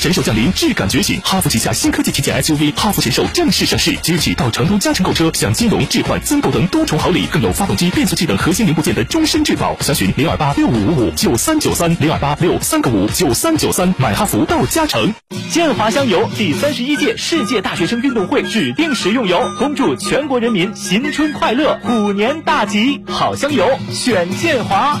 神兽降临，质感觉醒！哈弗旗下新科技旗舰 SUV 哈弗神兽正式上市，即日起到成都嘉诚购车，享金融、置换、增购等多重好礼，更有发动机、变速器等核心零部件的终身质保。详询零二八六五五五九三九三零二八六三个五九三九三，买哈弗到嘉诚。建华香油第三十一届世界大学生运动会指定食用油，恭祝全国人民新春快乐，虎年大吉！好香油选建华。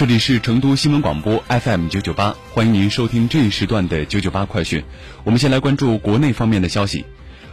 这里是成都新闻广播 FM 九九八，欢迎您收听这一时段的九九八快讯。我们先来关注国内方面的消息。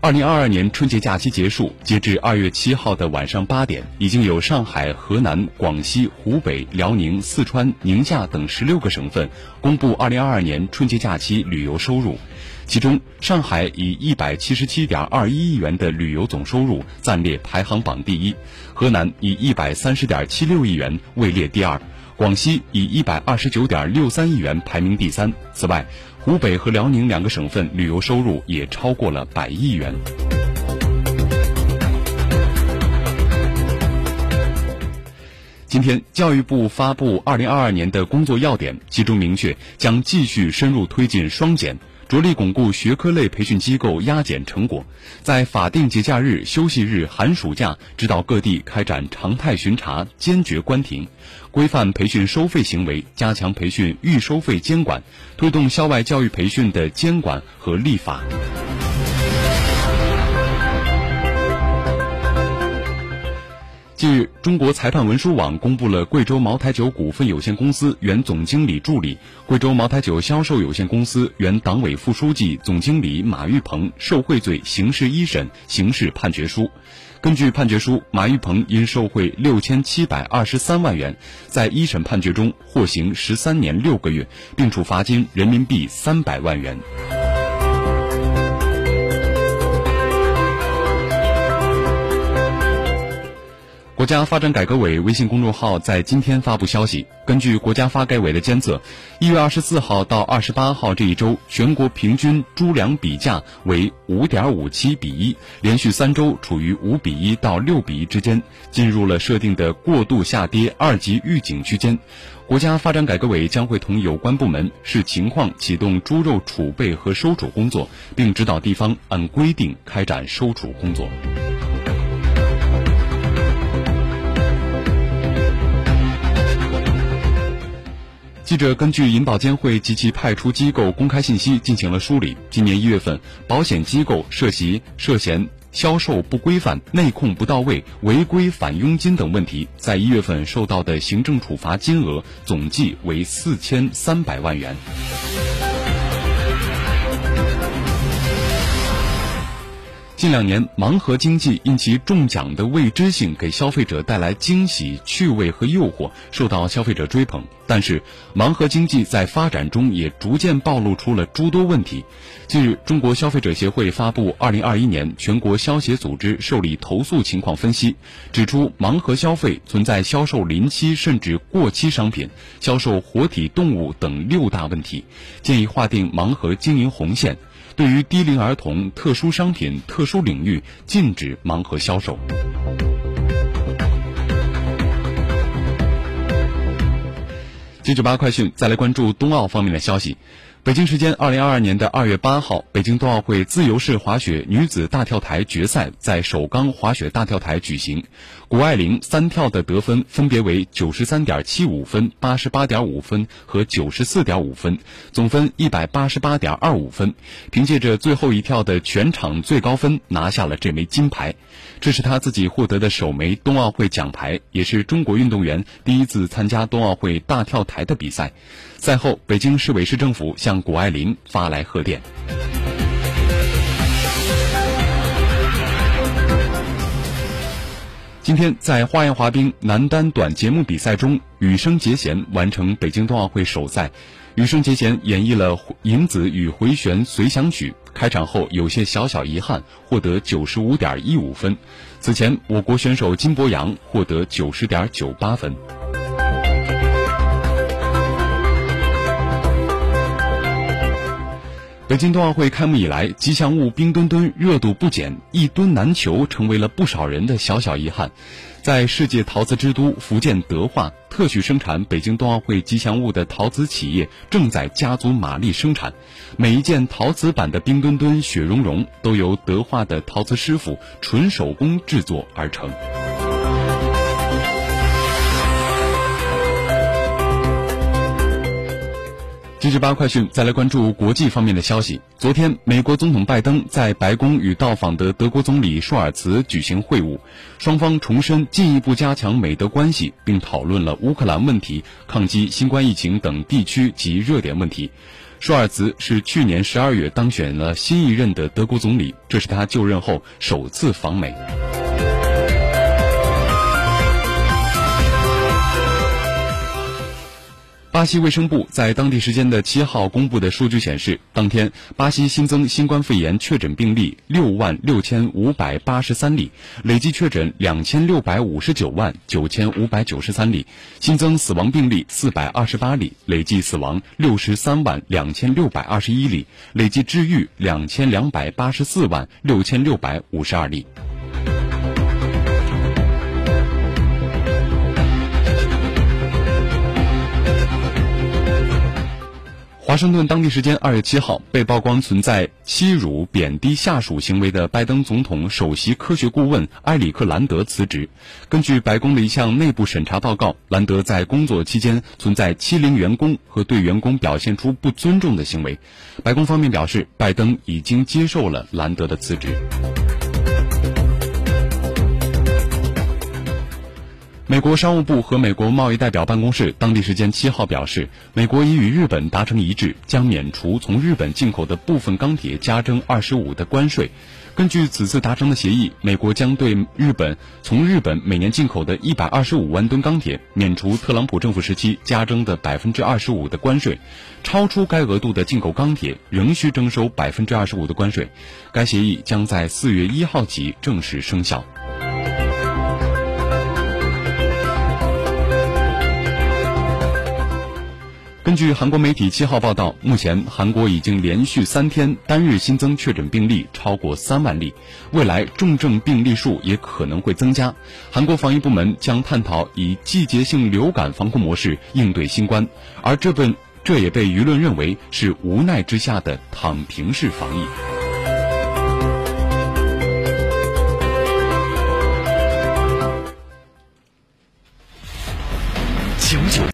二零二二年春节假期结束，截至二月七号的晚上八点，已经有上海、河南、广西、湖北、辽宁、四川、宁夏等十六个省份公布二零二二年春节假期旅游收入。其中，上海以一百七十七点二一亿元的旅游总收入暂列排行榜第一，河南以一百三十点七六亿元位列第二。广西以一百二十九点六三亿元排名第三。此外，湖北和辽宁两个省份旅游收入也超过了百亿元。今天，教育部发布二零二二年的工作要点，其中明确将继续深入推进双减。着力巩固学科类培训机构压减成果，在法定节假日、休息日、寒暑假，指导各地开展常态巡查，坚决关停，规范培训收费行为，加强培训预收费监管，推动校外教育培训的监管和立法。近日，中国裁判文书网公布了贵州茅台酒股份有限公司原总经理助理、贵州茅台酒销售有限公司原党委副书记、总经理马玉鹏受贿罪刑事一审刑事判决书。根据判决书，马玉鹏因受贿六千七百二十三万元，在一审判决中获刑十三年六个月，并处罚金人民币三百万元。国家发展改革委微信公众号在今天发布消息，根据国家发改委的监测，一月二十四号到二十八号这一周，全国平均猪粮比价为五点五七比一，连续三周处于五比一到六比一之间，进入了设定的过度下跌二级预警区间。国家发展改革委将会同有关部门视情况启动猪肉储备和收储工作，并指导地方按规定开展收储工作。记者根据银保监会及其派出机构公开信息进行了梳理。今年一月份，保险机构涉及涉嫌销售不规范、内控不到位、违规返佣金等问题，在一月份受到的行政处罚金额总计为四千三百万元。近两年，盲盒经济因其中奖的未知性，给消费者带来惊喜、趣味和诱惑，受到消费者追捧。但是，盲盒经济在发展中也逐渐暴露出了诸多问题。近日，中国消费者协会发布《二零二一年全国消协组织受理投诉情况分析》，指出盲盒消费存在销售临期甚至过期商品、销售活体动物等六大问题，建议划定盲盒经营红线。对于低龄儿童、特殊商品、特殊领域，禁止盲盒销售。九九八快讯，再来关注冬奥方面的消息。北京时间二零二二年的二月八号，北京冬奥会自由式滑雪女子大跳台决赛在首钢滑雪大跳台举行。谷爱凌三跳的得分分别为九十三点七五分、八十八点五分和九十四点五分，总分一百八十八点二五分。凭借着最后一跳的全场最高分，拿下了这枚金牌。这是她自己获得的首枚冬奥会奖牌，也是中国运动员第一次参加冬奥会大跳台的比赛。赛后，北京市委市政府向谷爱凌发来贺电。今天，在花样滑冰男单短节目比赛中，羽生结弦完成北京冬奥会首赛。羽生结弦演绎了影子与回旋随想曲，开场后有些小小遗憾，获得九十五点一五分。此前，我国选手金博洋获得九十点九八分。北京冬奥会开幕以来，吉祥物冰墩墩热度不减，一墩难求，成为了不少人的小小遗憾。在世界陶瓷之都福建德化，特许生产北京冬奥会吉祥物的陶瓷企业正在加足马力生产。每一件陶瓷版的冰墩墩、雪融融，都由德化的陶瓷师傅纯手工制作而成。七十八快讯，再来关注国际方面的消息。昨天，美国总统拜登在白宫与到访的德国总理舒尔茨举行会晤，双方重申进一步加强美德关系，并讨论了乌克兰问题、抗击新冠疫情等地区及热点问题。舒尔茨是去年十二月当选了新一任的德国总理，这是他就任后首次访美。巴西卫生部在当地时间的七号公布的数据显示，当天巴西新增新冠肺炎确诊病例六万六千五百八十三例，累计确诊两千六百五十九万九千五百九十三例，新增死亡病例四百二十八例，累计死亡六十三万两千六百二十一例，累计治愈两千两百八十四万六千六百五十二例。华盛顿当地时间二月七号，被曝光存在欺辱、贬低下属行为的拜登总统首席科学顾问埃里克兰德辞职。根据白宫的一项内部审查报告，兰德在工作期间存在欺凌员工和对员工表现出不尊重的行为。白宫方面表示，拜登已经接受了兰德的辞职。美国商务部和美国贸易代表办公室当地时间七号表示，美国已与日本达成一致，将免除从日本进口的部分钢铁加征二十五的关税。根据此次达成的协议，美国将对日本从日本每年进口的一百二十五万吨钢铁免除特朗普政府时期加征的百分之二十五的关税，超出该额度的进口钢铁仍需征收百分之二十五的关税。该协议将在四月一号起正式生效。根据韩国媒体七号报道，目前韩国已经连续三天单日新增确诊病例超过三万例，未来重症病例数也可能会增加。韩国防疫部门将探讨以季节性流感防控模式应对新冠，而这份这也被舆论认为是无奈之下的躺平式防疫。